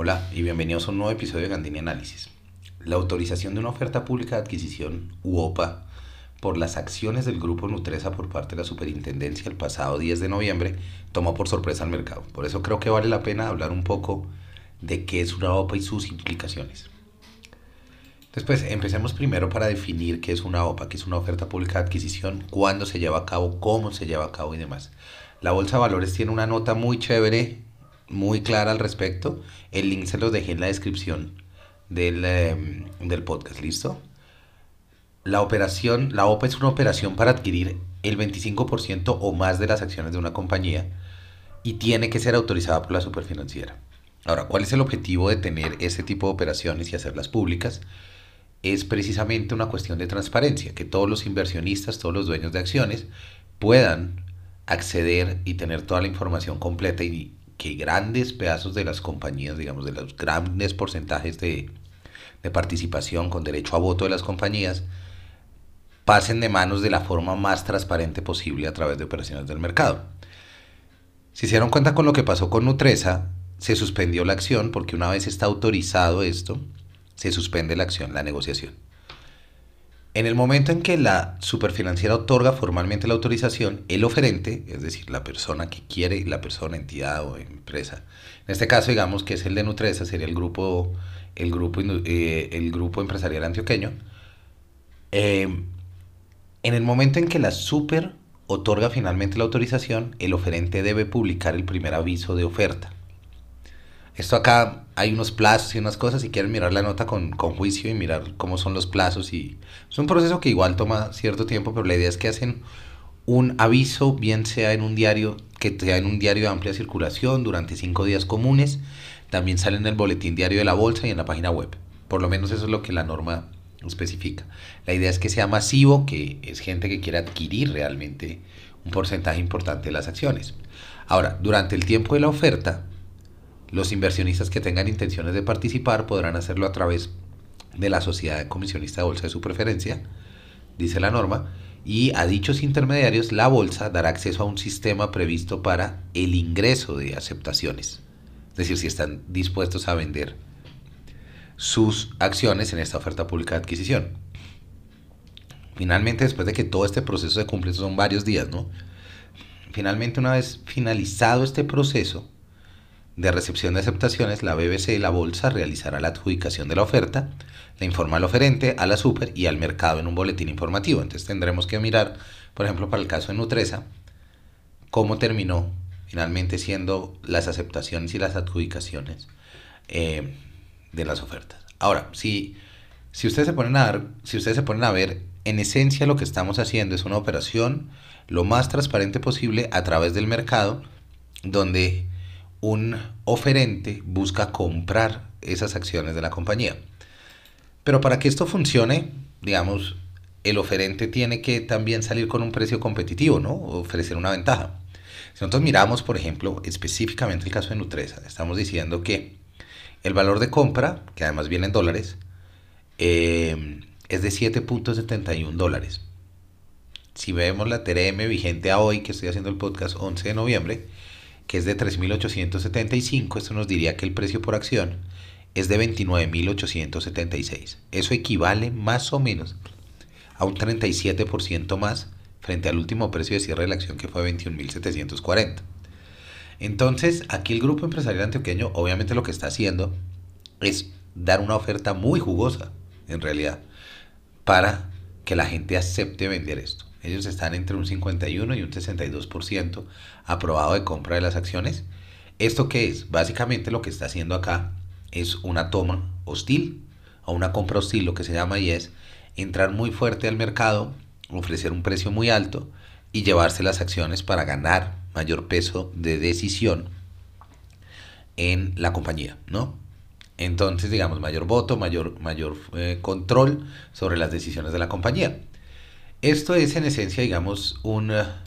Hola y bienvenidos a un nuevo episodio de Gandini Análisis. La autorización de una oferta pública de adquisición, UOPA, por las acciones del grupo Nutresa por parte de la Superintendencia el pasado 10 de noviembre tomó por sorpresa al mercado. Por eso creo que vale la pena hablar un poco de qué es una OPA y sus implicaciones. Después, empecemos primero para definir qué es una OPA, qué es una oferta pública de adquisición, cuándo se lleva a cabo, cómo se lleva a cabo y demás. La Bolsa Valores tiene una nota muy chévere, muy clara al respecto. El link se los dejé en la descripción del, em, del podcast, ¿listo? La operación, la OPA es una operación para adquirir el 25% o más de las acciones de una compañía y tiene que ser autorizada por la superfinanciera. Ahora, ¿cuál es el objetivo de tener este tipo de operaciones y hacerlas públicas? Es precisamente una cuestión de transparencia, que todos los inversionistas, todos los dueños de acciones puedan acceder y tener toda la información completa y que grandes pedazos de las compañías, digamos, de los grandes porcentajes de, de participación con derecho a voto de las compañías, pasen de manos de la forma más transparente posible a través de operaciones del mercado. Si se dieron cuenta con lo que pasó con Nutresa, se suspendió la acción porque una vez está autorizado esto, se suspende la acción, la negociación. En el momento en que la superfinanciera otorga formalmente la autorización, el oferente, es decir, la persona que quiere, la persona, entidad o empresa, en este caso digamos que es el de Nutresa, sería el grupo, el grupo, eh, el grupo empresarial antioqueño, eh, en el momento en que la super otorga finalmente la autorización, el oferente debe publicar el primer aviso de oferta. Esto acá hay unos plazos y unas cosas, si quieren mirar la nota con, con, juicio y mirar cómo son los plazos. y Es un proceso que igual toma cierto tiempo, pero la idea es que hacen un aviso, bien sea en un diario, que sea en un diario de amplia circulación durante cinco días comunes, también sale en el boletín diario de la bolsa y en la página web. Por lo menos eso es lo que la norma especifica. La idea es que sea masivo, que es gente que quiere adquirir realmente un porcentaje importante de las acciones. Ahora, durante el tiempo de la oferta, los inversionistas que tengan intenciones de participar podrán hacerlo a través de la sociedad comisionista de bolsa de su preferencia, dice la norma, y a dichos intermediarios la bolsa dará acceso a un sistema previsto para el ingreso de aceptaciones, es decir, si están dispuestos a vender sus acciones en esta oferta pública de adquisición. Finalmente, después de que todo este proceso se cumple, son varios días, ¿no? Finalmente, una vez finalizado este proceso, de recepción de aceptaciones, la BBC la Bolsa realizará la adjudicación de la oferta, la informa al oferente, a la super y al mercado en un boletín informativo. Entonces tendremos que mirar, por ejemplo, para el caso de Nutresa, cómo terminó finalmente siendo las aceptaciones y las adjudicaciones eh, de las ofertas. Ahora, si, si, ustedes se ponen a dar, si ustedes se ponen a ver, en esencia lo que estamos haciendo es una operación lo más transparente posible a través del mercado, donde un oferente busca comprar esas acciones de la compañía. Pero para que esto funcione, digamos, el oferente tiene que también salir con un precio competitivo, ¿no? Ofrecer una ventaja. Si nosotros miramos, por ejemplo, específicamente el caso de Nutresa, estamos diciendo que el valor de compra, que además viene en dólares, eh, es de 7.71 dólares. Si vemos la TRM vigente a hoy, que estoy haciendo el podcast 11 de noviembre, que es de 3.875, esto nos diría que el precio por acción es de 29.876. Eso equivale más o menos a un 37% más frente al último precio de cierre de la acción que fue 21.740. Entonces, aquí el grupo empresarial antioqueño obviamente lo que está haciendo es dar una oferta muy jugosa, en realidad, para que la gente acepte vender esto. Ellos están entre un 51 y un 62% aprobado de compra de las acciones. ¿Esto qué es? Básicamente lo que está haciendo acá es una toma hostil o una compra hostil, lo que se llama, y es entrar muy fuerte al mercado, ofrecer un precio muy alto y llevarse las acciones para ganar mayor peso de decisión en la compañía, ¿no? Entonces, digamos, mayor voto, mayor, mayor eh, control sobre las decisiones de la compañía. Esto es en esencia, digamos, una,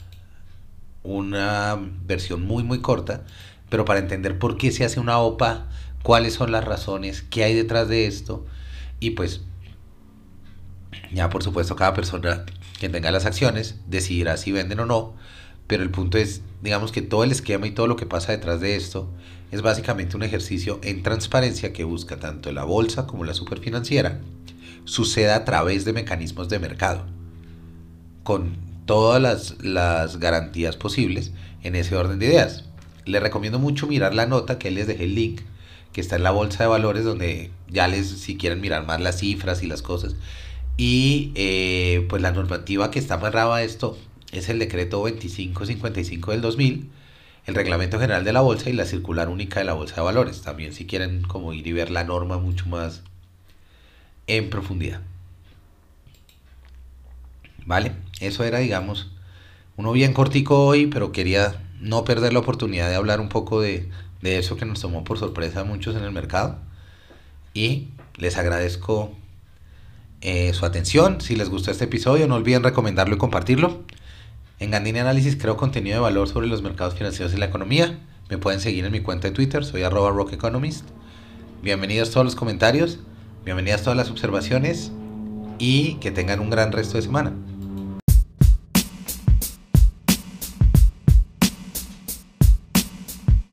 una versión muy, muy corta, pero para entender por qué se hace una OPA, cuáles son las razones, qué hay detrás de esto, y pues ya por supuesto cada persona que tenga las acciones decidirá si venden o no, pero el punto es, digamos que todo el esquema y todo lo que pasa detrás de esto es básicamente un ejercicio en transparencia que busca tanto la bolsa como la superfinanciera suceda a través de mecanismos de mercado, con todas las, las garantías posibles en ese orden de ideas. Les recomiendo mucho mirar la nota que les dejé el link, que está en la bolsa de valores, donde ya les, si quieren mirar más las cifras y las cosas. Y eh, pues la normativa que está amarrada a esto es el decreto 2555 del 2000, el reglamento general de la bolsa y la circular única de la bolsa de valores. También si quieren como ir y ver la norma mucho más en profundidad. Vale, eso era digamos uno bien cortico hoy, pero quería no perder la oportunidad de hablar un poco de, de eso que nos tomó por sorpresa a muchos en el mercado. Y les agradezco eh, su atención. Si les gustó este episodio, no olviden recomendarlo y compartirlo. En Gandini Análisis creo contenido de valor sobre los mercados financieros y la economía. Me pueden seguir en mi cuenta de Twitter, soy arroba rockeconomist. Bienvenidos todos los comentarios, bienvenidas todas las observaciones y que tengan un gran resto de semana.